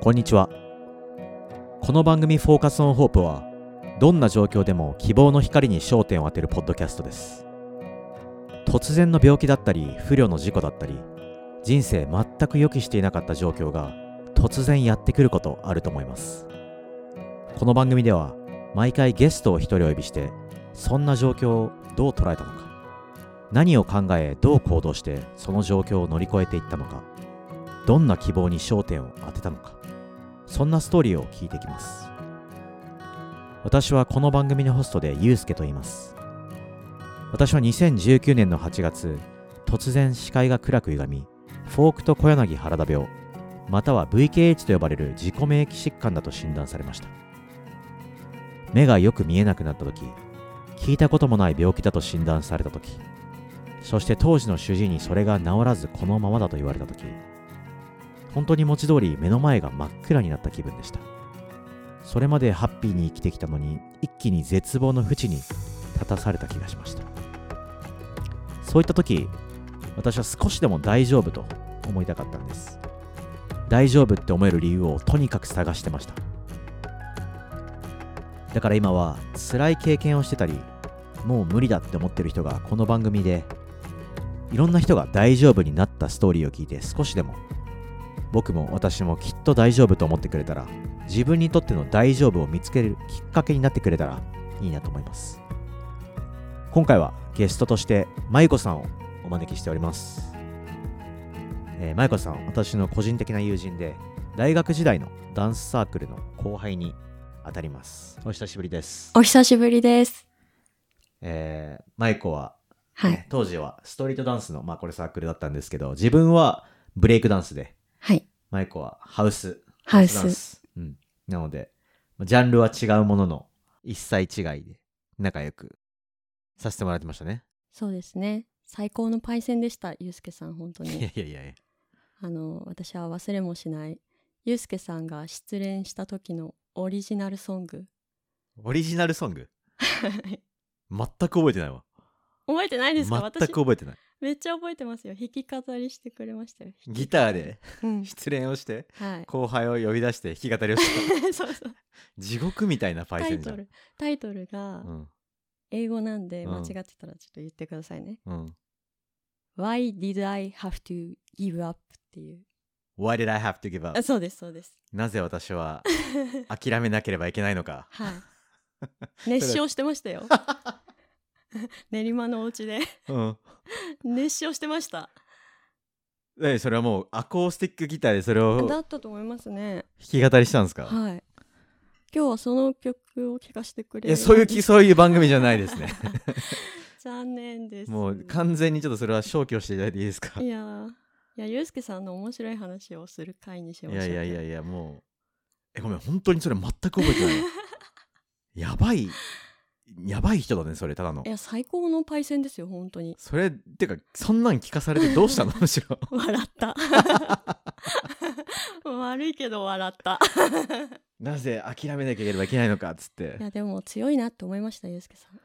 こんにちは。この番組「フォーカスオンホープはどんな状況でも希望の光に焦点を当てるポッドキャストです。突然の病気だったり不慮の事故だったり人生全く予期していなかった状況が突然やってくることあると思います。この番組では毎回ゲストを一人お呼びしてそんな状況をどう捉えたのか何を考えどう行動してその状況を乗り越えていったのかどんな希望に焦点を当てたのかそんなストーリーを聞いてきます。私はこの番組のホストでゆうすけと言います。私は2019年の8月突然視界が暗く歪みフォークと小柳原田病または VKH と呼ばれる自己免疫疾患だと診断されました。目がよく見えなくなった時聞いたこともない病気だと診断された時そして当時の主治医にそれが治らずこのままだと言われた時本当に文字通り目の前が真っ暗になった気分でした。それまでハッピーに生きてきたのに一気に絶望の淵に立たされた気がしました。そういった時私は少しでも大丈夫と思いたかったんです。大丈夫って思える理由をとにかく探してました。だから今は辛い経験をしてたりもう無理だって思ってる人がこの番組でいろんな人が大丈夫になったストーリーを聞いて少しでも僕も私もきっと大丈夫と思ってくれたら自分にとっての大丈夫を見つけるきっかけになってくれたらいいなと思います今回はゲストとしてまゆこさんをお招きしておりますえー、まゆこさん私の個人的な友人で大学時代のダンスサークルの後輩に当たりますお久しぶりですお久しぶりです。えー、まゆこははい。ね当時はストリートダンスの、まあこれサークルだったんですけど、自分はブレイクダンスで、はい。マイコはハウス。ハウスス。うん。なので、ジャンルは違うものの、一切違いで、仲良くさせてもらってましたね。そうですね。最高のパイセンでした、ゆうすけさん、本当いやに。いやいやいや。あの、私は忘れもしない、ゆうすけさんが失恋した時のオリジナルソング。オリジナルソング？全く覚えてないわ。覚えてないですか？全私く覚えてない。めっちゃ覚えてますよ。弾き語りしてくれましたよ。ギターで？うん。失恋をして、はい。後輩を呼び出して弾き語りをした。そうそう。地獄みたいなパイセンじゃん。タイトル、タイトルがうん。英語なんでうん間違ってたらちょっと言ってくださいね。うん。Why did I have to give up? っていう。Why did I have to give up? あそうです、そうです。なぜ私は 諦めなければいけないのか。はい。熱唱してましたよ。練馬のお家でうん。熱唱してました。え、それはもうアコースティックギターでそれをだったと思いますね。弾き語りしたんですか？はい。今日はその曲を聴かせてくれる。いや、そういうき、そういう番組じゃないですね。残念です。もう完全にちょっとそれは消去していただいていいですか？いやー、いや、ゆうすけさんの面白い話をする回にしましょう。いやいやいやいや、もう。え、ごめん、本当にそれ全く覚えてない。やばい、やばい人だね、それ、ただのい。や、最高のパイセンですよ、本当に。それ、てか、そんなん聞かされてどうしたの？むしろ。笑った。悪いけど笑った。なぜ諦めなければいけないのかっつってい。や、でも強いなって思いました、ゆうすけさん。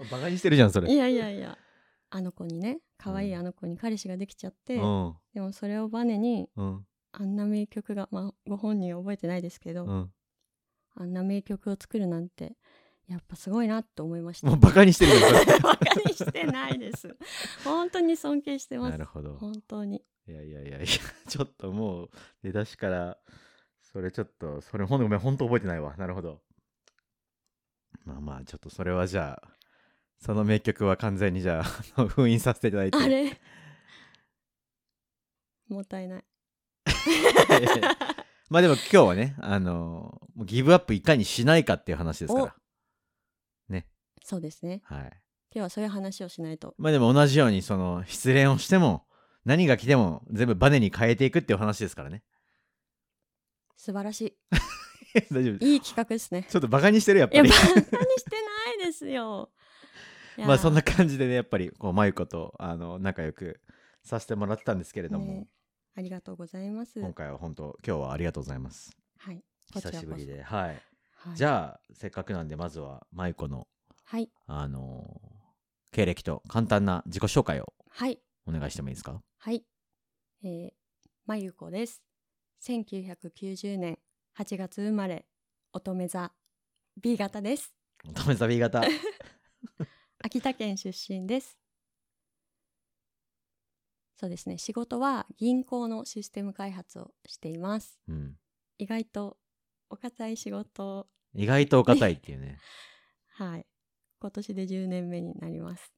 バカにしてるじゃん、それ。いやいやいやあの子にね可愛いあの子に彼氏ができちゃって、うん。でもそれをバネにうん。あんな名曲がまあご本人は覚えてないですけど、うん。あんな名曲を作るなんてやっぱすごいなと思いましたもうバカにしてるじゃん、それ。バカにしてないです本当に尊敬してますなるほど。本当にいやいやいやいや、ちょっともう出だしから、それちょっと、それほんとごめん、ほんと覚えてないわ。なるほど。まあまあ、ちょっとそれはじゃあ、その名曲は完全にじゃあ、封印させていただいて。あれもったいないまあでも今日はね、あのもうギブアップいかにしないかっていう話ですから。ね。そうですね。はい。今日はそういう話をしないと。まあでも同じように、その、失恋をしても、何が来ても全部バネに変えていくっていう話ですからね。素晴らし 大丈夫いいい企画ですね。ちょっとバカにしてるやっいやぱりバカにしてないですよ。いやまあそんな感じでねやっぱりこうまゆことあの仲良くさせてもらってたんですけれども、ねありがとうございます。今回は本当今日はありがとうございます。はい。久しぶりではい、はい、じゃあせっかくなんでまずはまゆこのはい。あのー経歴と簡単な自己紹介をはい。お願いしてもいいですか？はい。えー、まゆこです。1990年8月生まれ、乙女座 B 型です。乙女座 B 型。秋田県出身です。そうですね。仕事は銀行のシステム開発をしています。うん意外とお堅い仕事を、意外とお堅いっていうね はい。今年で10年目になります。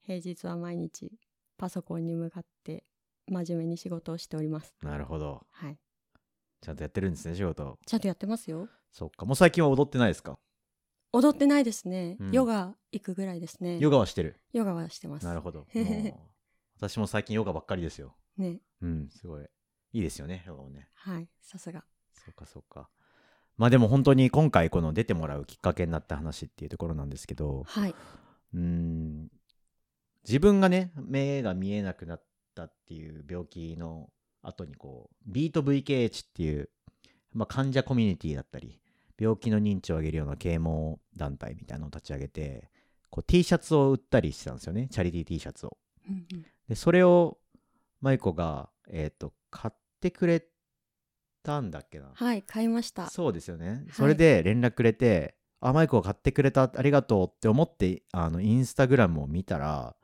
平日は毎日パソコンに向かって真面目に仕事をしております。なるほどはい。ちゃんとやってるんですね仕事ちゃんとやってますよ。そっかもう最近は踊ってないですか？踊ってないですね。うんヨガ行くぐらいですね。ヨガはしてるヨガはしてます。なるほど 私も最近ヨガばっかりですよね。うんすごいいいですよねヨガもねはい。さすが。そうかそうかまあでも本当に今回この出てもらうきっかけになった話っていうところなんですけどはい。うーん自分がね目が見えなくなったっていう病気の後にこうビート VKH っていう、まあ、患者コミュニティだったり病気の認知を上げるような啓蒙団体みたいなのを立ち上げてこう T シャツを売ったりしてたんですよねチャリティー T シャツをうんうんでそれを舞子が、えー、と買ってくれたんだっけな？はい。買いました。そうですよね。い。それで連絡くれて、あマイクを買ってくれたありがとうって思ってあのインスタグラムを見たら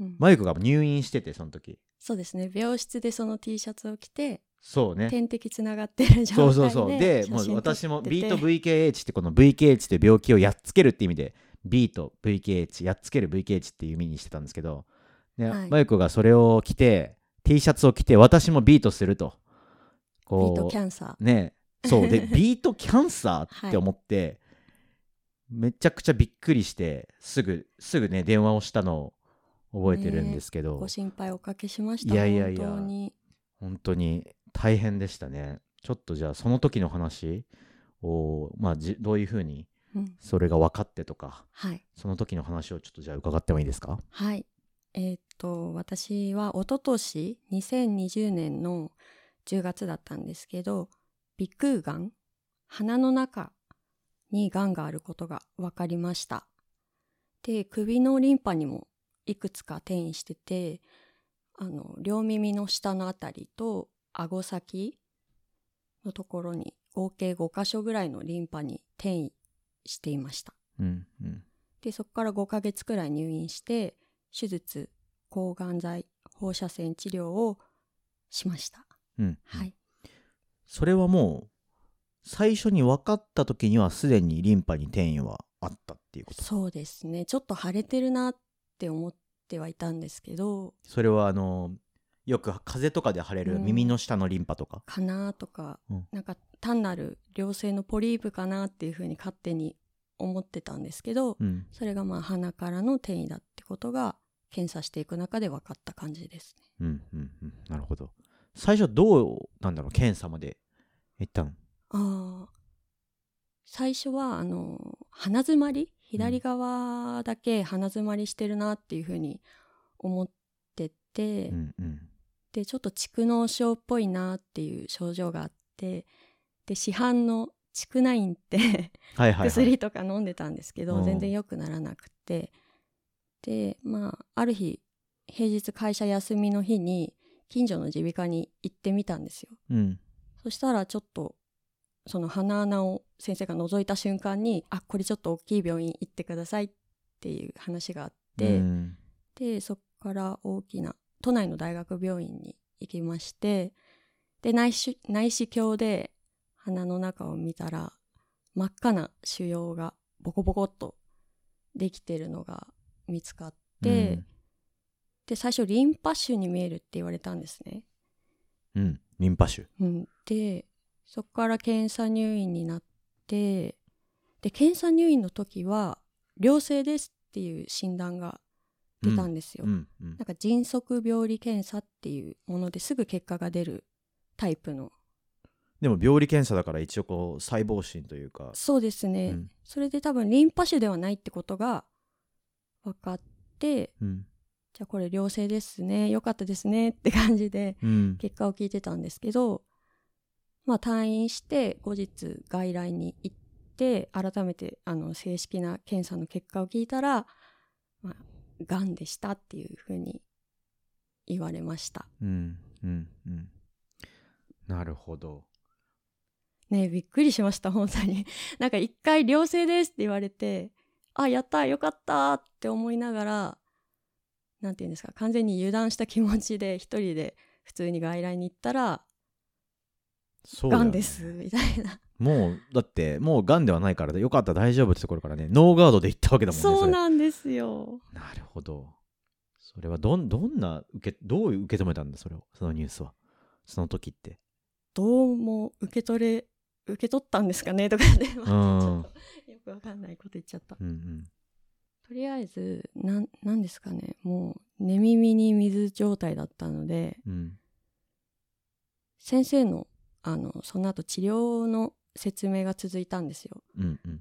うん。マイクが入院しててその時。そうですね。病室でその T シャツを着て、そうね。点滴つながってる状態でそうそうそう。でもう私もビート VKH ってこの VKH って病気をやっつけるって意味でビート VKH やっつける VKH っていう意味にしてたんですけど、ねはいがそれを着て T シャツを着て私もビートするとビートこキャンサうねそうで ビートキャンサーって思って、めちゃくちゃびっくりしてすぐすぐね電話をしたのを覚えてるんですけー。ど、ご心配おかけしました。いやいやいや本当に。本当に大変でしたねちょっとじゃあその時の話をまあじどういうふうにうん。それが分かってとかはい。その時の話をちょっとじゃあ伺ってもいいですか？はい。えーっと、私は一昨年2020年の10月だったんですけど、鼻腔がん、鼻の中にがんがあることが分かりました。で、首のリンパにもいくつか転移してて、あの、両耳の下のあたりと顎先のところに合計5箇所ぐらいのリンパに転移していました。うんうんでそこから5ヶ月くらい入院して手術抗がん剤放射線治療をしました。うん。はい。それはもう最初に分かった時にはすでにリンパに転移はあったっていうこと？そうですね。ちょっと腫れてるなって思ってはいたんですけど。それはあのよく風邪とかで腫れるうん。耳の下のリンパとか、かなとか、うん。なんか単なる良性のポリープかなっていうふうに勝手に思ってたんですけど、うん。それがまあ鼻からの転移だってことが検査していく中で分かった感じですね。うんうんうん。なるほど。最初どうなんだろう検査まで行ったのああ最初はあの鼻づまり？左側だけ鼻づまりしてるなっていうふうに思ってて、うんうん。でちょっと蓄膿症っぽいなっていう症状があってで市販の蓄ナインってはいはい、はい、薬とか飲んでたんですけど、うん。全然良くならなくて。でまあある日平日会社休みの日に近所の耳鼻科に行ってみたんですよ。うん。そしたらちょっとその鼻穴を先生が覗いた瞬間にあこれちょっと大きい病院行ってくださいっていう話があって、うん。でそこから大きな都内の大学病院に行きましてで内視鏡で鼻の中を見たら真っ赤な腫瘍がボコボコっとできてるのが見つかって、で最初リンパ腫に見えるって言われたんですね。うん、うん、リンパ腫。うん、でそこから検査入院になってで検査入院の時は良性ですっていう診断が出たんですよ。うん。うん。なんか迅速病理検査っていうものですぐ結果が出るタイプのでも病理検査だから一応こう細胞診というか、そうですね、うん。それで多分リンパ腫ではないってことが分かってうん。じゃあこれ良性ですね。よかったですねって感じでうん。結果を聞いてたんですけどまあ退院して後日外来に行って改めてあの正式な検査の結果を聞いたらまあがんでしたっていうふうに言われました。うん。うん。うん。なるほどねえびっくりしました本当に。なんか一回良性ですって言われてあやったよかったって思いながらなんていうんですか完全に油断した気持ちで一人で普通に外来に行ったらがんですみたいな。もうだってもうがんではないからよかった大丈夫ってところからねノーガードで行ったわけだもんねそうれなんですよ。なるほど。それはどんどんな受けどう受け止めたんだそれをそのニュースは。その時って。どうも受け取れ受け取ったんですかね？とかね、まあちょっとよくわかんないこと言っちゃった。うんうん。とりあえずなんなんですかね？もう寝耳に水状態だったのでうん。先生のあのその後治療の説明が続いたんですよ。うんうん。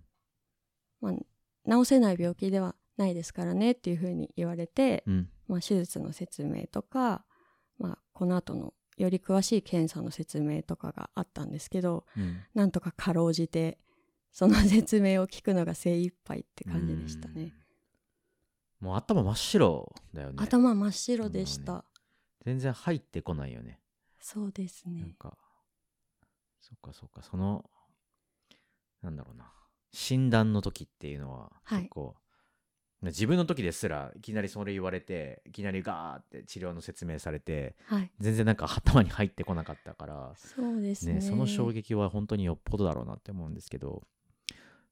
まあ、治せない病気ではないですからねっていうふうに言われて、うん。まあ、手術の説明とか、まあ、この後のより詳しい検査の説明とかがあったんですけどうん。なんとかかろうじてその説明を聞くのが精一杯って感じでしたね。もう頭真っ白だよね。頭真っ白でした。全然入ってこないよね。そうですね。なんかそっかそっか。そのなんだろうな。診断の時っていうのははい。結構、自分の時ですらいきなりそれ言われていきなりガーって治療の説明されてはい。全然なんか頭に入ってこなかったからそうですね。ね、その衝撃は本当によっぽどだろうなって思うんですけど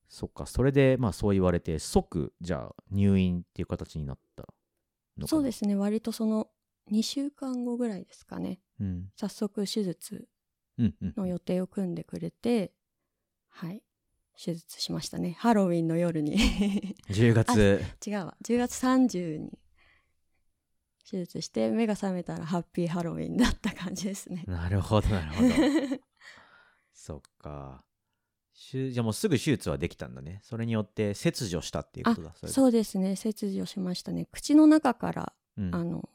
そっかそれでまあそう言われて即じゃあ入院っていう形になったのそうですね。割とその2週間後ぐらいですかね。うん早速手術うんうんの予定を組んでくれて、はい。手術しましたね。ハロウィンの夜に。10月違うわ。10月30に手術して、目が覚めたらハッピーハロウィンだった感じですね。なるほどなるほど そっか手じゃあもうすぐ手術はできたんだねそれによって切除したっていうことだそうですね。切除しましたね。口の中から、うんあの、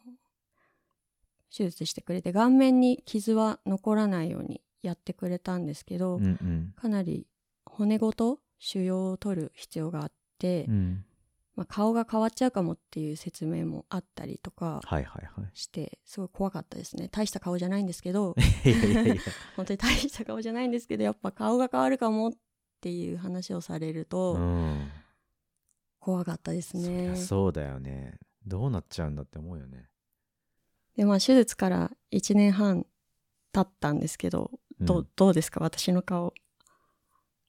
手術してくれて、顔面に傷は残らないようにやってくれたんですけど、うんうんかなり骨ごと腫瘍を取る必要があって、うん。まあ、顔が変わっちゃうかもっていう説明もあったりとかはいはいはしてすごい怖かったですね。大した顔じゃないんですけど 本当に大した顔じゃないんですけどやっぱ顔が変わるかもっていう話をされるとうん。怖かったですね。ゃ、そうだよね。どうなっちゃうんだって思うよね。でまあ手術から1年半経ったんですけど、どどうですか？私の顔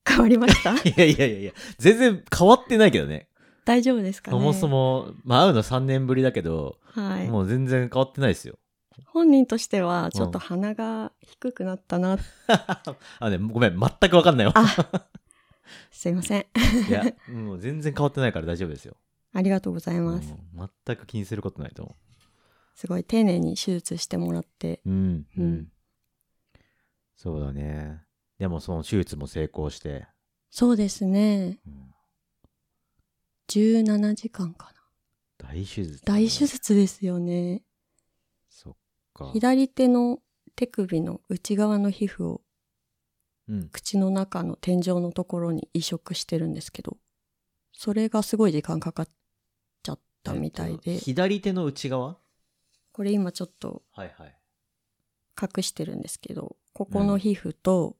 変わりました？いやいやいやいや全然変わってないけどね大丈夫ですかね？そもそも、まあ、会うの3年ぶりだけど、はいもう全然変わってないですよ。本人としてはちょっと鼻が低くなったな、あ、ね、ごめん、全くわかんないわ。あすいませんいや、もう全然変わってないから大丈夫ですよ。ありがとうございます、うん全く気にすることないと思すごい丁寧に手術してもらってう。うん、ううんん。そうだね。でもその手術も成功して。そうですねうん17時間かな大手術、大手。術ですよねそっか。左手の手首の内側の皮膚をうん。口の中の天井のところに移植してるんですけどそれがすごい時間かかっちゃったみたいで、えっと左手の内側？これ今ちょっとはいはい。隠してるんですけどここの皮膚と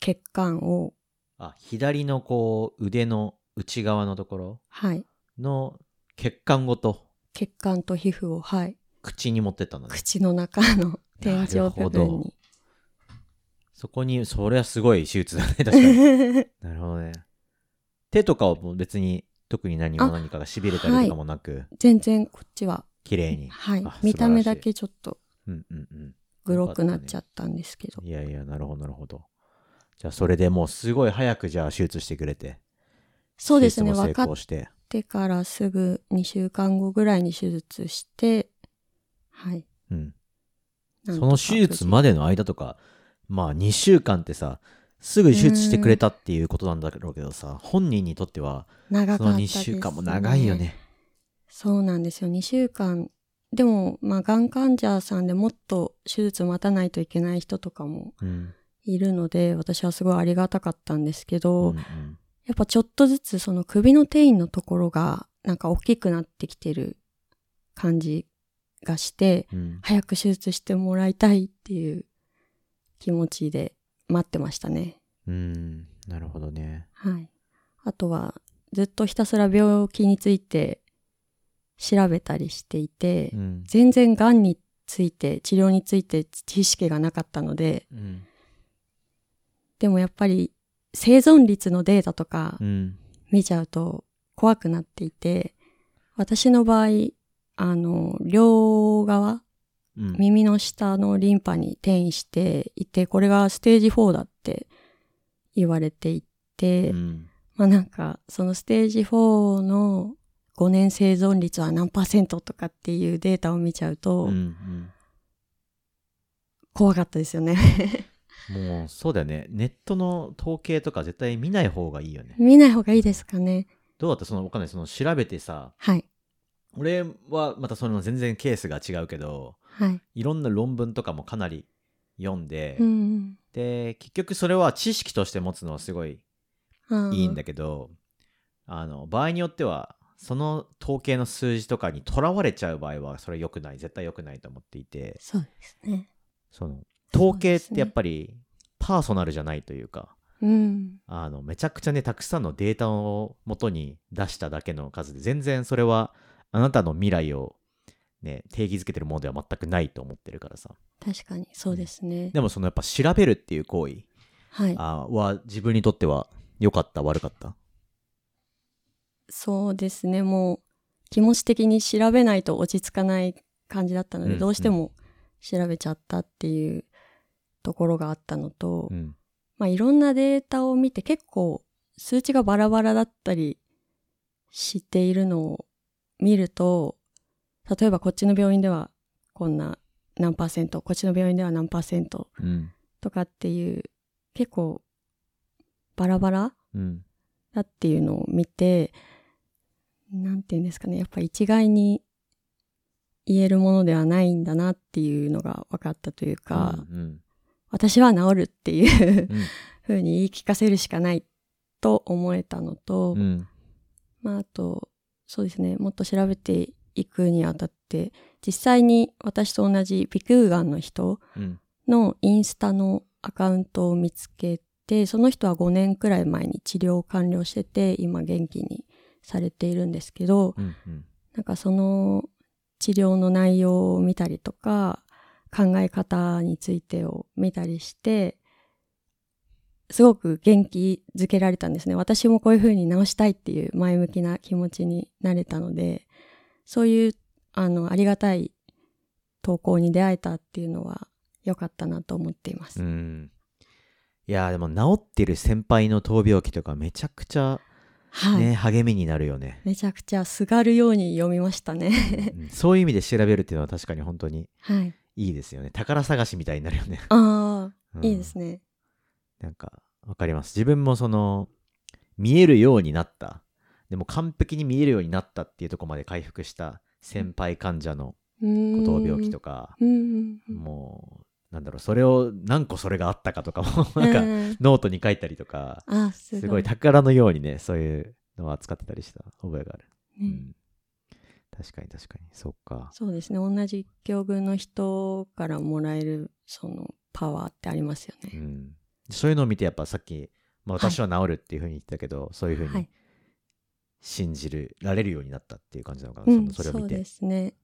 血管を、あ、左のこう、腕の内側のところはいの血管ごと血管と皮膚をはい口に持ってったんだね。口の中の天井部分にそこに、それはすごい手術だね、確かに。なるほどね。手とかは別に特に何もあ何かが痺れたりとかもなく、全然こっちは綺麗に。はいあ見た目だけちょっとうんうんうん。グロくなっちゃったんですけど、いやいや、なるほどなるほど。じゃあそれでもうすごい早くじゃあ手術してくれて。そうですね分かって。てからすぐ2週間後ぐらいに手術してはいうん。その手術までの間とか、まあ2週間ってさ、すぐ手術してくれたっていうことなんだろうけどさ、本人にとっては、その2長かったです、ね、週間も長いよね。そうなんですよ2週間でもまあがん患者さんでもっと手術待たないといけない人とかもうん。いるので私はすごいありがたかったんですけど、うんうん。やっぱちょっとずつその首の転移のところがなんか大きくなってきてる感じがして、うん。早く手術してもらいたいっていう気持ちで待ってましたね。うん。なるほどね。はい。あとは、ずっとひたすら病気について調べたりしていて、うん。全然癌について、治療について知識がなかったので、うんでもやっぱり生存率のデータとかうん。見ちゃうと怖くなっていて、私の場合、あの、両側、うん。耳の下のリンパに転移していて、これがステージ4だって言われていて、うん。まあなんか、そのステージ4の5年生存率は何パーセントとかっていうデータを見ちゃうとうんうん。怖かったですよね。もうそうだよねネットの統計とか絶対見ない方がいいよね見ない方がいいですかね。どうだった？そのわかんないその調べてさはい。俺はまたその全然ケースが違うけどはい。いろんな論文とかもかなり読んで、うん。で結局それは知識として持つのはすごいいいんだけけどあの場合によってはその統計の数字とかにとらわれちゃう場合はそれ良くない絶対良くないと思っていてそうですね。その統計ってやっぱりパーソナルじゃないというかうん。あのめちゃくちゃねたくさんのデータを元に出しただけの数で全然それはあなたの未来をね定義づけてるものでは全くないと思ってるからさ確かに、そうですね。でもそのやっぱ調べるっていう行為はい。あは自分にとっては良かった悪かった？そうですね。もう、気持ち的に調べないと落ち着かない感じだったので、うんどうしても調べちゃったっていうところがあったのと、うん。まあいろんなデータを見て結構数値がバラバラだったりしているのを見ると、例えばこっちの病院ではこんな何パーセント、こっちの病院では何パーセントうんとかっていう結構バラバラうん。だっていうのを見て、なんていうんですかね、やっぱ一概に言えるものではないんだなっていうのが分かったというか、うん私は治るっていううん。ふうに言い聞かせるしかないと思えたのと、うん。まああと、そうですね、もっと調べていくにあたって、実際に私と同じ鼻腔がんの人うん。のインスタのアカウントを見つけて、その人は5年くらい前に治療を完了してて、今元気にされているんですけど、うんうん。なんかその治療の内容を見たりとか、考え方についてを見たりして、すごく元気づけられたんですね。私もこういう風に直したいっていう前向きな気持ちになれたので、そういう、あの、ありがたい投稿に出会えたっていうのは良かったなと思っています。うんいやーでも治ってる先輩の闘病記とかめちゃくちゃはい。ね、励みになるよね、めちゃくちゃすがるように読みましたね。うんそういう意味で調べるっていうのは確かに本当にはい。いいですよね。宝探しみたいになるよね、ああ、うん。いいですね。なんかわかります。自分もその見えるようになった。でも完璧に見えるようになったっていうところまで回復した先輩患者のうーん。闘病記とか。もうなんだろうそれを何個それがあったかとかもなんかうんノートに書いたりとかあ、すごい。宝のようにねそういうのを扱ってたりした覚えがある、うねん、確かに確かにそっかそうですね。同じ境遇の人からもらえる、その、パワーってありますよね。うん、そういうのを見てやっぱさっき、まあ、はい私は治るっていうふうに言ってたけど、そういうふうにはい。信じるられるようになったっていう感じなのかな、うん、そのそれを見てそうですね。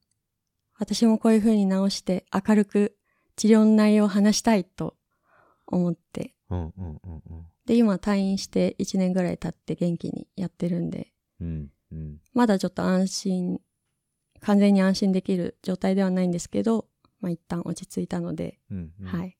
私もこういう風に直して明るく治療の内容を話したいと思って。うんうんうんうんで、今退院して1年ぐらい経って元気にやってるんで、うんうんまだちょっと安心、完全に安心できる状態ではないんですけど、まあ一旦落ち着いたので、うんうんはい。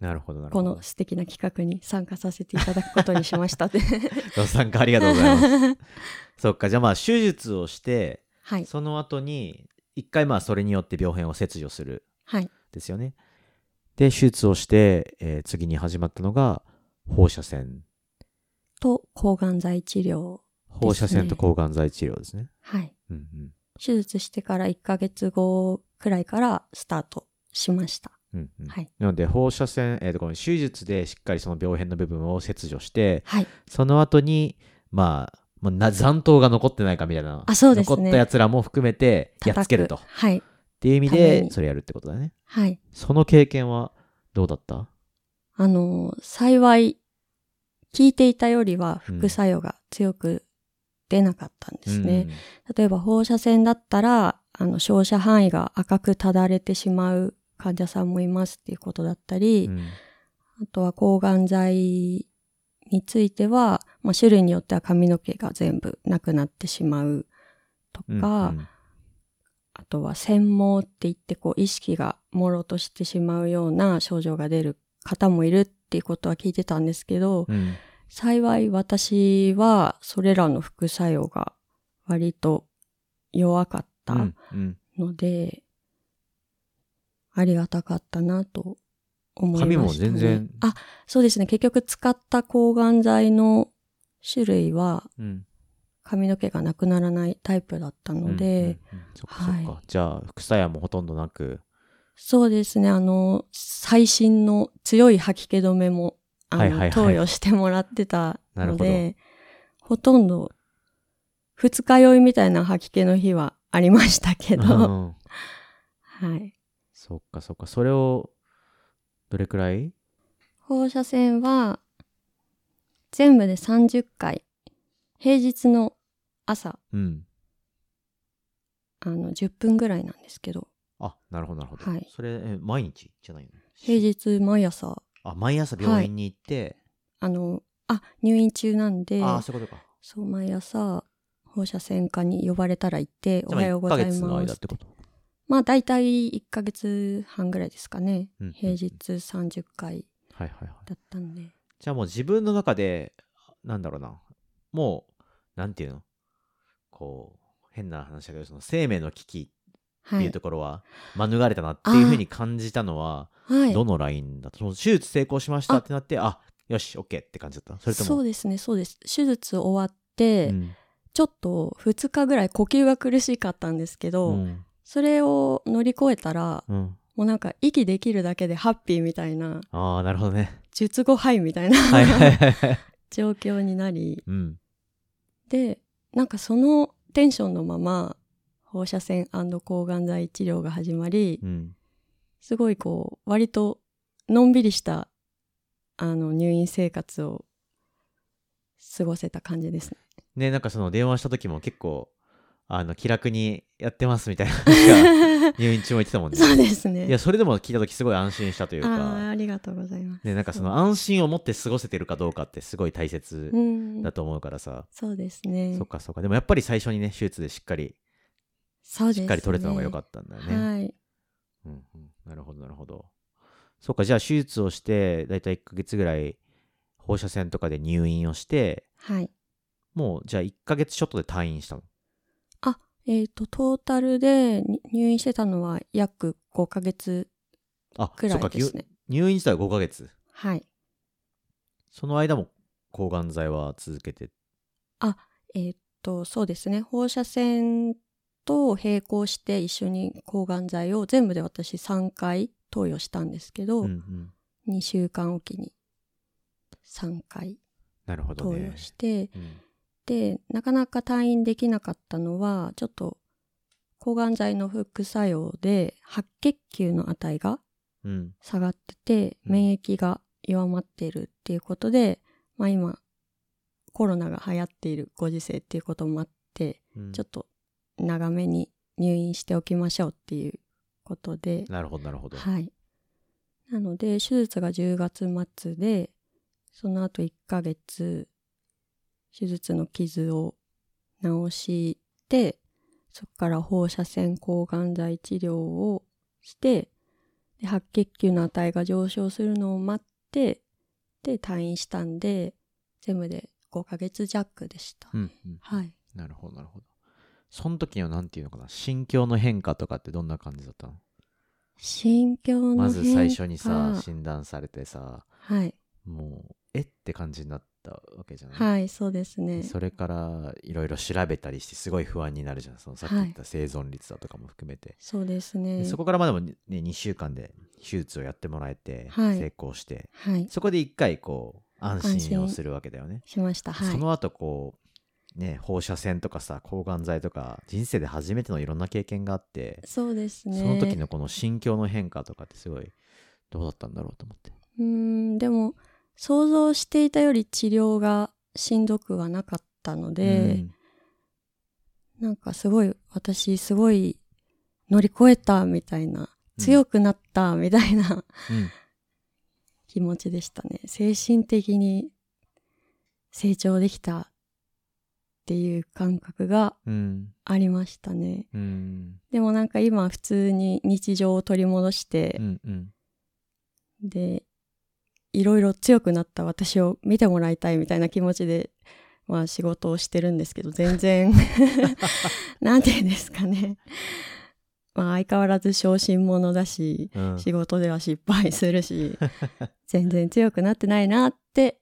なるほどなるほどこの素敵な企画に参加させていただくことにしました。ご参加ありがとうございます そっかじゃあまあ手術をしてはい。その後に一回まあそれによって病変を切除するはい。ですよねで手術をして、えー次に始まったのが放射線と、抗がん剤治療。放射線と抗がん剤治療ですねはい。うんうん手術してから1ヶ月後くらいからスタートしました。うんうんはい。なので放射線、えーとこの手術でしっかりその病変の部分を切除してはい。その後にまあまあな残党が残ってないかみたいなあそうですね残ったやつらも含めてやっつけるとはい。っていう意味でそれやるってことだねはい。その経験はどうだった？あの、幸い、聞いていたよりは副作用が強く出なかったんですね。例えば放射線だったら、あの、照射範囲が赤くただれてしまう患者さんもいますっていうことだったり、うん。あとは抗がん剤については、まあ、種類によっては髪の毛が全部なくなってしまうとか、うんうん。あとは専門って言ってこう意識が朦朧としてしまうような症状が出る方もいるっていうことは聞いてたんですけど、うん幸い私はそれらの副作用が割と弱かったうんうんので、ありがたかったなと思いました、ね。髪も全然あ、そうですね。結局使った抗がん剤の種類はうん髪の毛がなくならないタイプだったので、はいじゃあ副作用もほとんどなくそうですね。あの、最新の強い吐き気止めも、あの、はいはいはい。投与してもらってたので、ほとんど、二日酔いみたいな吐き気の日はありましたけど、うん。はい。そっかそっか。それをどれくらい？放射線は、全部で30回、平日の朝、うん。あの、10分ぐらいなんですけど、あなるほどなるほど、はい。それえ毎日？じゃないの？平日毎朝、あ毎朝病院に行って、あの、あ、入院中なんで、ああそういうことか。そう、毎朝、放射線科に呼ばれたら行って、おじゃあ1はようございます。間ってこと？まあ、大体1ヶ月半ぐらいですかね。うん平日30回はいはいはいだったんで。じゃあもう自分の中でなんだろうな。もうなんていうの？こう変な話だけどその生命の危機ってはいいうと。ころは免れたなっていうふうに感じたのははい。どのラインだと、その手術成功しましたってなってあよし OK って感じだった？それとも？そうですね、そうです。手術終わって、うん。ちょっと2日ぐらい呼吸が苦しかったんですけど、うん。それを乗り越えたら、うん。もうなんか息できるだけでハッピーみたいな、ああなるほどね。術後ハイみたいなはいはいはいはい。状況になり、うん。で、なんかそのテンションのまま、放射線抗がん剤治療が始まり、うんすごいこう、割とのんびりした、あの、入院生活を過ごせた感じですね。ねなんかその電話した時も結構あの気楽にやってますみたいな話が 入院中も言ってたもんねそうですね。いやそれでも聞いた時すごい安心したというかありがとうございます。ねなんかその安心を持って過ごせてるかどうかってすごい大切うんだと思うからさ、そうですね。そっかそっかでもやっぱり最初にね手術でしっかりそうですね。しっかり取れたのが良かったんだよねはい。うんうん、なるほどなるほどそっかじゃあ手術をしてだいたい1ヶ月ぐらい放射線とかで入院をしてはい。もうじゃあ1ヶ月ちょっとで退院したの？えっ、と、トータルでに入院してたのは約5ヶ月あくらいですね。入院自体は5ヶ月はい。その間も抗がん剤は続けて？えっ、と、そうですね。放射線と並行して一緒に抗がん剤を全部で私3回投与したんですけど、うんうん。2週間おきに3回投ね。与して、うん。で、なかなか退院できなかったのは、ちょっと抗がん剤の副作用で白血球の値がうん。下がってて、うん。免疫が弱まっているっていうことで、まあ今、コロナが流行っているご時世っていうこともあって、うん。ちょっと長めに入院しておきましょうっていうことで、なるほどなるほど、はい。なので、手術が10月末で、その後1ヶ月、手術の傷を治して、そこから放射線抗がん剤治療をして、で白血球の値が上昇するのを待って、で、退院したんで、全部で5ヶ月弱でした。うんうんはい。なるほどなるほどその時のなんていうのかな心境の変化とかってどんな感じだったの？心境の変化まず最初にさ診断されてさはい。もうえ？って感じになったわけじゃない、はい、そうですね。それからいろいろ調べたりしてすごい不安になるじゃんそのさっき言った生存率だとかも含めて、そうですね。でそこからまあでもね2週間で手術をやってもらえてはい成功して、はい。そこで一回こう安心をするわけだよね、しました。はい。その後こうね放射線とかさ抗がん剤とか人生で初めてのいろんな経験があって、そうですね。その時のこの心境の変化とかってすごいどうだったんだろうと思ってうーん、でも、想像していたより治療がしんどくはなかったので、なんかすごい、私すごい乗り越えたみたいな、うん強くなったみたいなうんうん 気持ちでしたね。精神的に成長できたっていう感覚がうん。ありましたね。うん。でもなんか今普通に日常を取り戻してう、んうん。で、いろいろ強くなった私を見てもらいたいみたいな気持ちで、まあ仕事をしてるんですけど、全然、なんて言うんですかね。まあ相変わらず小心者だし、うん。仕事では失敗するし、全然強くなってないなって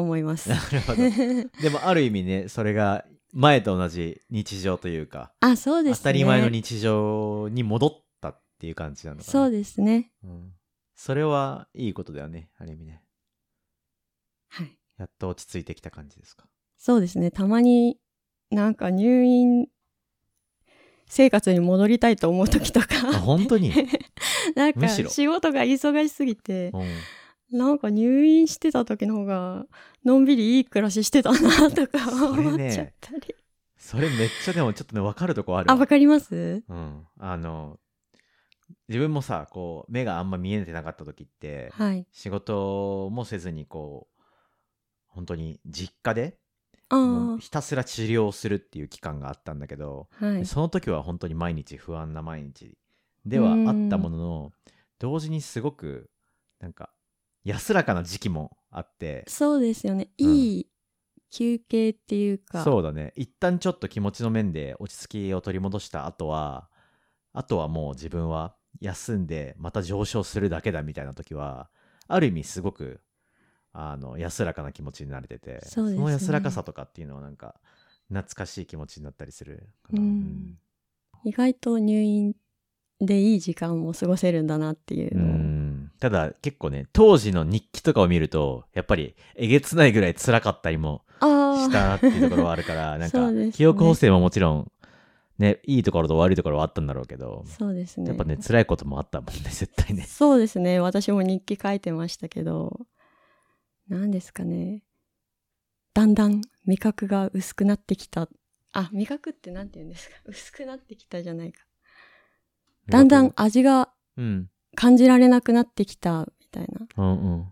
思います。なるほど でもある意味ねそれが前と同じ日常というかあ、そうですね。当たり前の日常に戻ったっていう感じなのかなそうですね。うん、それはいいことだよねある意味ねはい。やっと落ち着いてきた感じですか？そうですね。たまになんか入院生活に戻りたいと思う時とあか、本当に、なんか仕事が忙しすぎて、うん、なんか入院してた時の方が、のんびりいい暮らししてたなとかそれね思っちゃったり。それめっちゃでもちょっとね分かるとこあるあ、わわかります？うん、あの自分もさこう目があんま見えてなかった時ってはい。仕事もせずにこう本当に実家でひたすら治療するっていう期間があったんだけど、あ、はい。その時は本当に毎日不安な毎日ではあったものの同時にすごくなんか安らかな時期もあって。そうですよね。うん。いい休憩っていうか。そうだね。一旦ちょっと気持ちの面で落ち着きを取り戻した後はあとはもう自分は休んでまた上昇するだけだみたいな時はある意味すごくあの安らかな気持ちになれててそね。の安らかさとかっていうのはなんか懐かしい気持ちになったりするかな、うん。意外と入院でいい時間も過ごせるんだなっていううのを。んただ結構ね当時の日記とかを見るとやっぱりえげつないぐらい辛かったりもああ。したっていうところはあるから なんかね記憶補正ももちろんねいいところと悪いところはあったんだろうけどそうですね。やっぱね辛いこともあったもんね絶対ねそうですね。私も日記書いてましたけど、何ですかね。だんだん味覚が薄くなってきた。あ、味覚って何て言うんですか？薄くなってきたじゃないか。だんだん味がうん感じられなくなってきたみたいな。うんうん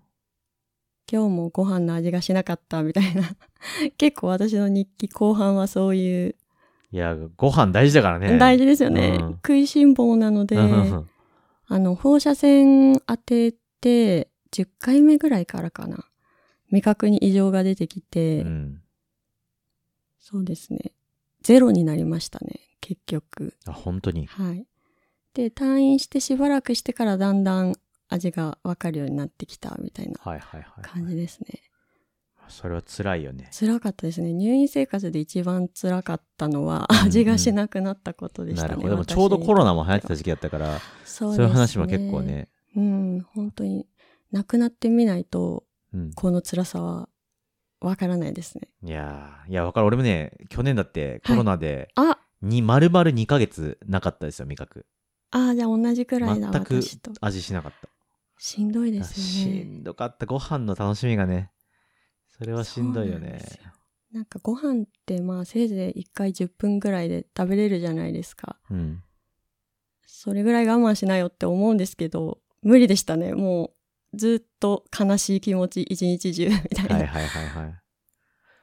今日もご飯の味がしなかったみたいな。結構私の日記後半はそういう、いやご飯大事だからね大事ですよね。うん食いしん坊なので、うんうんうんあの、放射線当てて、10回目ぐらいからかな。味覚に異常が出てきて、うんそうですね。ゼロになりましたね、結局。あ本当にはい。で、退院してしばらくしてからだんだん味がわかるようになってきたみたいなはいはいはい、感じですね。それは辛いよね辛かったですね。入院生活で一番辛かったのは、うんうん味がしなくなったことでしたね。なるほどでもちょうどコロナも流行ってた時期だったからそうそういう話も結構。ねうん、本当に、亡くなってみないと、うんこの辛さはわからないですね。いやーいやわかる俺もね去年だってコロナであに丸々2ヶ月なかったですよ味覚ああ、じゃあ同じくらいだ、全く私と。味しなかったしんどいですしよね。んどかったご飯の楽しみがねそれはしんどいよそうなんねですよなんかご飯ってまあせいぜい1回10分ぐらいで食べれるじゃないですか。うんそれぐらい我慢しなよって思うんですけど、無理でしたね。もうずっと悲しい気持ち一日中みたいな。はいはいはいはい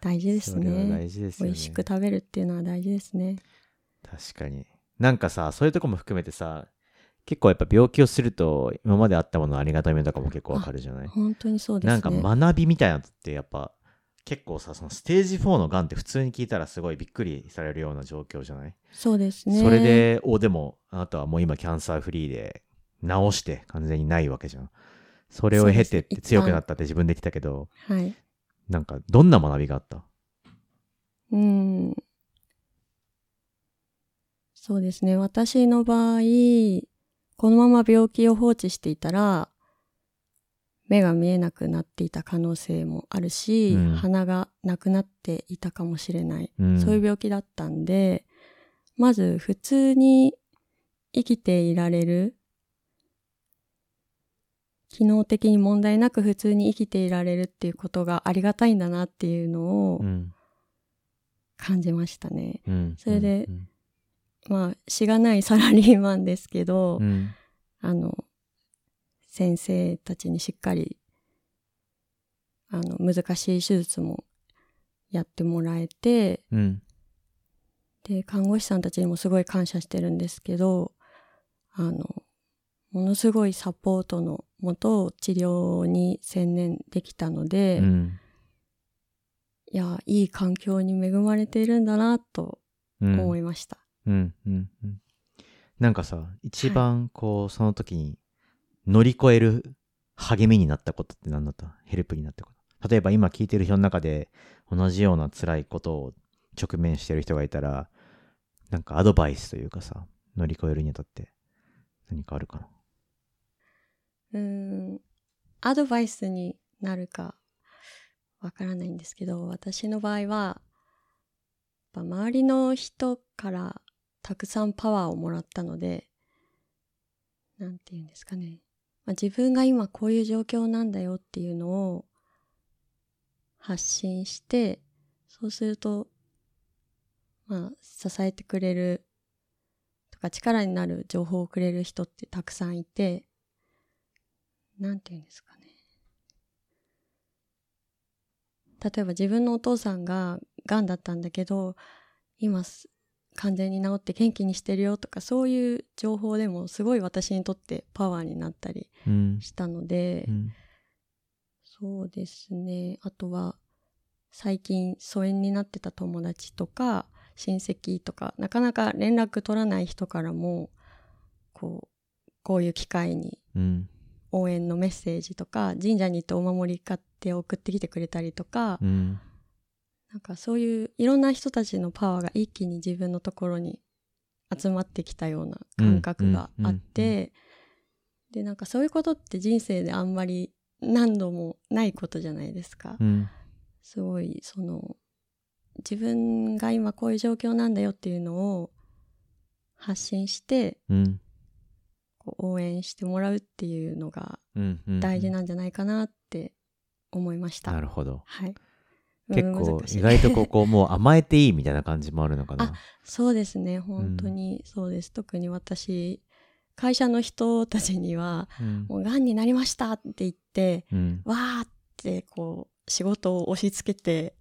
大事ですそれはね大。事ですよね美味しく食べるっていうのは大事ですね。確かになんかさそういうとこも含めてさ結構やっぱ病気をすると今まであったもののありがたみとかも結構わかるじゃない？本当にそうですね。なんか学びみたいなのってやっぱ結構さそのステージ4のがんって普通に聞いたらすごいびっくりされるような状況じゃない、そうですね。それでおでもあなたはもう今キャンサーフリーで治して完全にないわけじゃんそれを経てって強くなったって自分で言ってたけどはい。なんかどんな学びがあった？うん。そうですね。私の場合、このまま病気を放置していたら、目が見えなくなっていた可能性もあるし、うん。鼻がなくなっていたかもしれない、うん。そういう病気だったんでまず普通に生きていられる機能的に問題なく普通に生きていられるっていうことがありがたいんだなっていうのをうん。感じましたね。うん。それでうんまあしがないサラリーマンですけど、うん。あの先生たちにしっかりあの難しい手術もやってもらえてうん。で看護師さんたちにもすごい感謝してるんですけどあのものすごいサポートのもと治療に専念できたので、いうん。やいい環境に恵まれているんだなとうん思いました。うんうんうん。なんかさ一番こうその時に乗り越える励みになったことって何だった？ヘルプになったこと。例えば今聞いてる人の中で同じような辛いことを直面してる人がいたらなんかアドバイスというかさ乗り越えるにあたって何かあるかな？うーん。アドバイスになるかわからないんですけど私の場合はやっぱ周りの人からたくさんパワーをもらったのでなんて言うんですかね、まあ、自分が今こういう状況なんだよっていうのを発信してそうするとまあ支えてくれるとか力になる情報をくれる人ってたくさんいてなんて言うんですかね。例えば自分のお父さんが癌だったんだけど、今す完全に治って元気にしてるよとかそういう情報でもすごい私にとってパワーになったりうん。したので、うん。そうですね。あとは最近疎遠になってた友達とか親戚とかなかなか連絡取らない人からもこうこういう機会にうん。応援のメッセージとか神社に行ってお守り買って送ってきてくれたりとか、うんなんかそういういろんな人たちのパワーが一気に自分のところに集まってきたような感覚があって、でなんかそういうことって人生であんまり何度もないことじゃないですか。うんすごいその自分が今こういう状況なんだよっていうのを発信してうんこう応援してもらうっていうのが大事なんじゃないかなって思いました。なるほどはい。結構意外とここもう甘えていいみたいな感じもあるのかな。そうですね、本当にそうです。特に私、会社の人たちには、うん。もう癌になりましたって言って、うん。わーってこう、仕事を押し付けて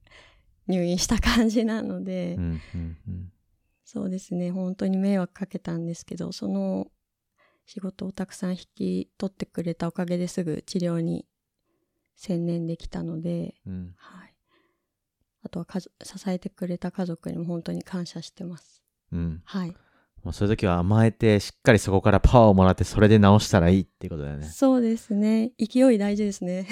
入院した感じなので、うんうんうん。そうですね、本当に迷惑かけたんですけど、その仕事をたくさん引き取ってくれたおかげですぐ治療に専念できたので、うん。はい。あとは支えてくれた家族にも本当に感謝してます。うんはい。もうそういう時は甘えてしっかりそこからパワーをもらってそれで直したらいいっていうことだよねそうですね。勢い大事ですね。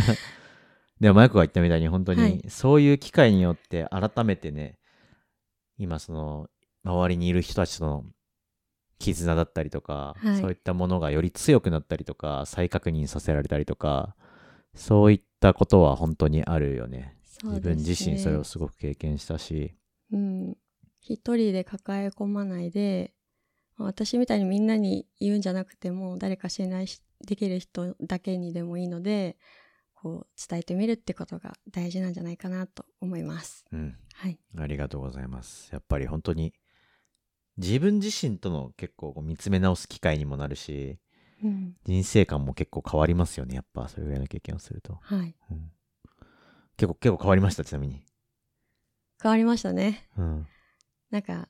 でもマイクが言ったみたいに本当はいにそういう機会によって改めてね今その周りにいる人たちとの絆だったりとか、はいそういったものがより強くなったりとか再確認させられたりとかそういったことは本当にあるよねね分自身それをすごく経験したしうん。一人で抱え込まないで、私みたいにみんなに言うんじゃなくても、誰か信頼しできる人だけにでもいいので、こう伝えてみるってことが大事なんじゃないかなと思います。うんはい。ありがとうございます。やっぱり本当に自分自身との結構こう見つめ直す機会にもなるし、うん。人生観も結構変わりますよね。やっぱそれぐらいの経験をすると。はい。うん結構、結構変わりました、ちなみに。変わりましたね。うん。なんか、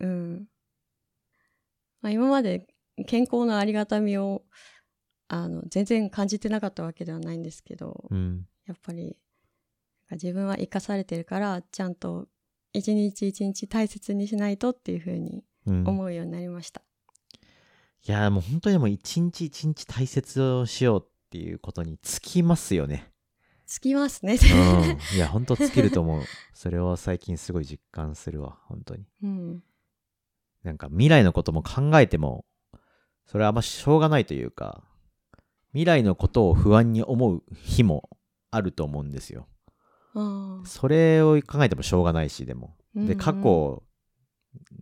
うん。まあ、今まで健康のありがたみを、あの、全然感じてなかったわけではないんですけど、うん。やっぱり、自分は生かされてるから、ちゃんと一日一日大切にしないとっていうふうにうん、思うようになりました。いやーもう本当にもう一日一日大切をしようっていうことにつきますよね。つきますね。うん。いや、本当尽きると思う。それを最近すごい実感するわ、本当に。うん。なんか未来のことも考えても、それはあんましょうがないというか、未来のことを不安に思う日もあると思うんですよ。ああそれを考えてもしょうがないし、でも。で、うんうん過去、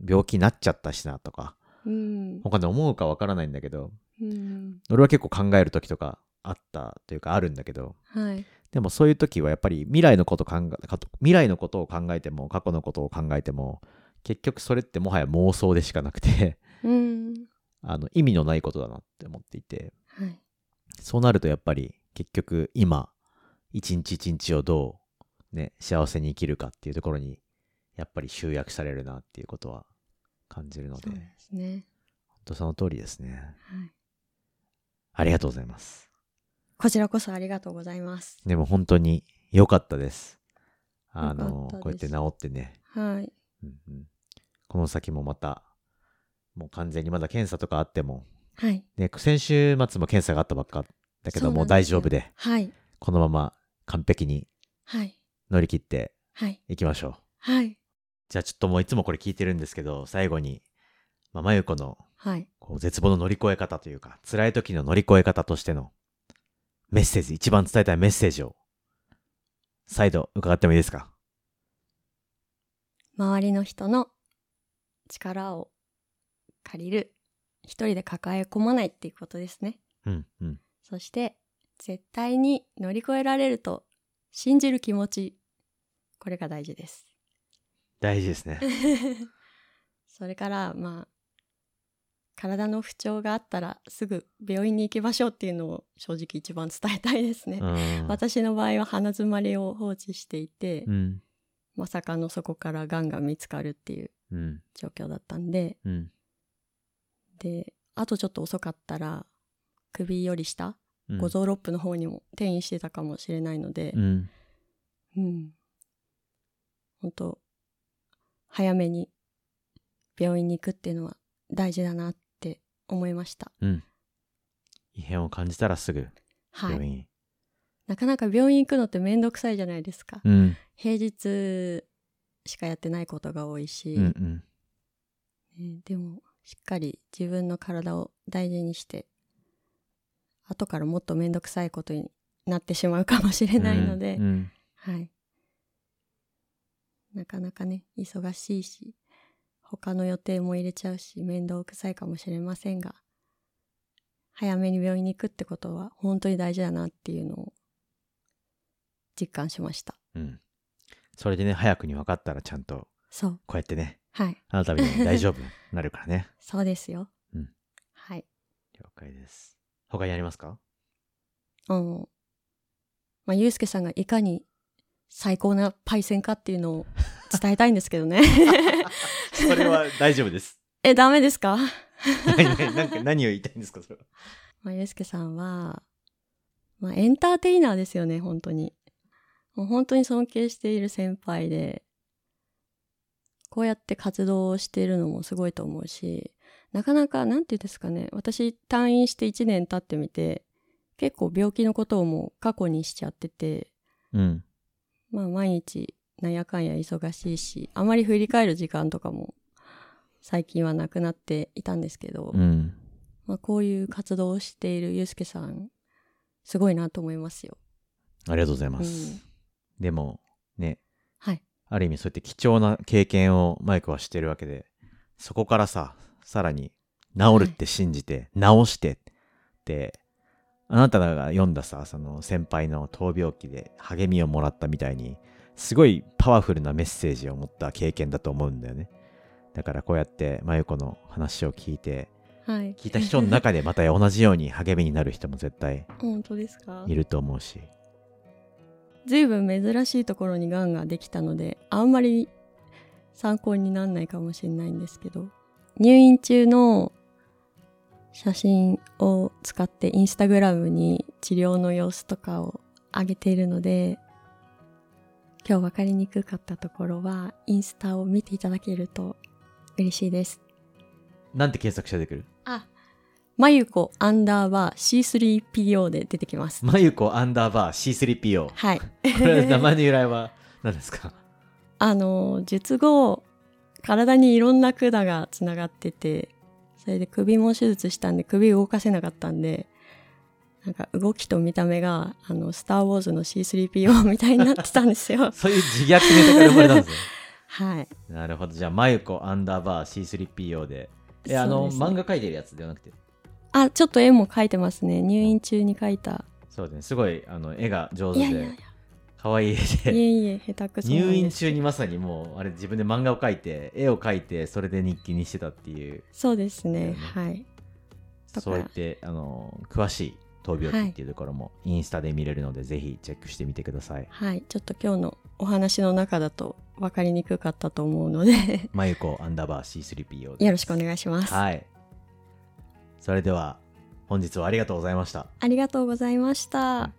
病気になっちゃったしなとか、うん他で思うかわからないんだけど、うん俺は結構考える時とかあったというかあるんだけど、はいでもそういう時はやっぱり未来のこと考え、未来のことを考えても、過去のことを考えても、結局それってもはや妄想でしかなくて、うん。あの、意味のないことだなって思っていて、はい。そうなるとやっぱり結局今、一日一日をどうね、幸せに生きるかっていうところに、やっぱり集約されるなっていうことは感じるので、そうですね。本当その通りですね。はい。ありがとうございます。こちらこそありがとうございます。でも本当に良かったです。あ良の、こうやって治ってね、はい。うんうん、この先もまた、もう完全にまだ検査とかあっても、はい。ね、先週末も検査があったばっかだけど、もう大丈夫で、はい。このまま完璧にはい。乗り切ってはい。いきましょう。はい。じゃあちょっともういつもこれ聞いてるんですけど、最後に、まあ、まゆこのはい。こう絶望の乗り越え方というか、辛い時の乗り越え方としてのメッセージ、一番伝えたいメッセージを、再度伺ってもいいですか？周りの人の力を借りる一人で抱え込まないっていうことですね。うん、うん。そして絶対に乗り越えられると信じる気持ち。これが大事です。大事ですね。それからまあ体の不調があったらすぐ病院に行きましょうっていうのを正直一番伝えたいですね、うん。私の場合は鼻づまりを放置していて、うん。まさかのそこからがんが見つかるっていううん。状況だったんでうん。であとちょっと遅かったら首より下うん五臓六腑の方にも転移してたかもしれないのでうん。うん本当早めに病院に行くっていうのは大事だなって思いましたうん。異変を感じたらすぐはい病院。なかなか病院行くのってめんどくさいじゃないですか、うん。平日しかやってないことが多いし、うん。うん。ねでもしっかり自分の体を大事にして後からもっとめんどくさいことになってしまうかもしれないので、うんうんはいなかなかね忙しいし他の予定も入れちゃうし面倒くさいかもしれませんが早めに病院に行くってことは本当に大事だなっていうのを実感しました。うん。それでね、早くに分かったらちゃんと、そう。こうやってね、はい。あなたみたいに大丈夫になるからね。そうですよ、うんはい。了解です。他にありますか？あの、まあ、ゆうすけさんがいかに最高なパイセンかっていうのを 伝えたいんですけどね。それは大丈夫です。え、ダメですか？なんか 何を言いたいんですかそれは。まあ、ゆうすけさんは、まあ、エンターテイナーですよね、本当に。もう本当に尊敬している先輩で、こうやって活動をしているのもすごいと思うし、なかなか、なんていうんですかね、私退院して1年経ってみて、結構病気のことをもう過去にしちゃってて、うん。まあ毎日なんやかんや忙しいし、あまり振り返る時間とかも最近はなくなっていたんですけど、うん。まあこういう活動をしているゆうすけさん、すごいなと思いますよ。ありがとうございまうす。ん。でも、ね、はい。ある意味そうやって貴重な経験をマイクはしてるわけで、そこからさ、さらに治るって信じて、治してって、あなたが読んださ、その先輩の闘病期で励みをもらったみたいに、すごいパワフルなメッセージを持った経験だと思うんだよね。だからこうやってまゆこの話を聞いて、はい。聞いた人の中でまた同じように励みになる人も絶対本当ですか？いると思うし。随分珍しいところにがんができたので、あんまり参考にならないかもしれないんですけど、入院中の写真を使ってインスタグラムに治療の様子とかを上げているので、今日分かりにくかったところは、インスタを見ていただけると嬉しいです。なんて検索して出てくる？あ、まゆこアンダーバー C3PO で出てきます。まゆこアンダーバー C3PO。はい。これ名前の由来は何ですか？あの、術後、体にいろんな管がつながってて、それで首も手術したんで首動かせなかったんで、なんか動きと見た目が、あの、スター・ウォーズの C3PO みたいになってたんですよ。そういう自虐ネタから生まれたんですよ。はい。なるほど。じゃあ、マユコアンダーバー C3PO で。え、あの、ね漫画描いてるやつではなくて？あ、ちょっと絵も描いてますね。入院中に描いた。そうですね。すごい、あの、絵が上手で、。可愛い絵いで。えいえ、下手くそ入院中にまさにもう、あれ自分で漫画を描いて、絵を描いて、それで日記にしてたっていう、そうですね。はい。そうやって、あの、詳しい闘病記っていうところも、インスタで見れるので、ぜひチェックしてみてください。はい。ちょっと今日のお話の中だと分かりにくかったと思うので、マユコアンダーバー C3PO ですよろしくお願いします。はい。それでは、本日はありがとうございました。ありがとうございました。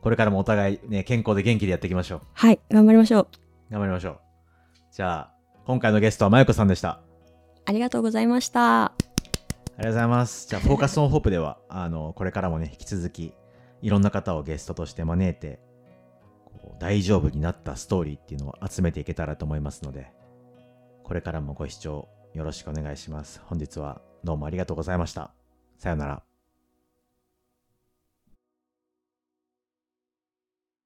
これからもお互いね、健康で元気でやっていきましょう。はい。頑張りましょう。頑張りましょう。じゃあ、今回のゲストはまゆこさんでした。ありがとうございました。ありがとうございます。じゃあ、フォーカスオンホープでは、あの、これからもね、引き続き、いろんな方をゲストとして招いて、大丈夫になったストーリーっていうのを集めていけたらと思いますので、これからもご視聴よろしくお願いします。本日はどうもありがとうございました。さようなら。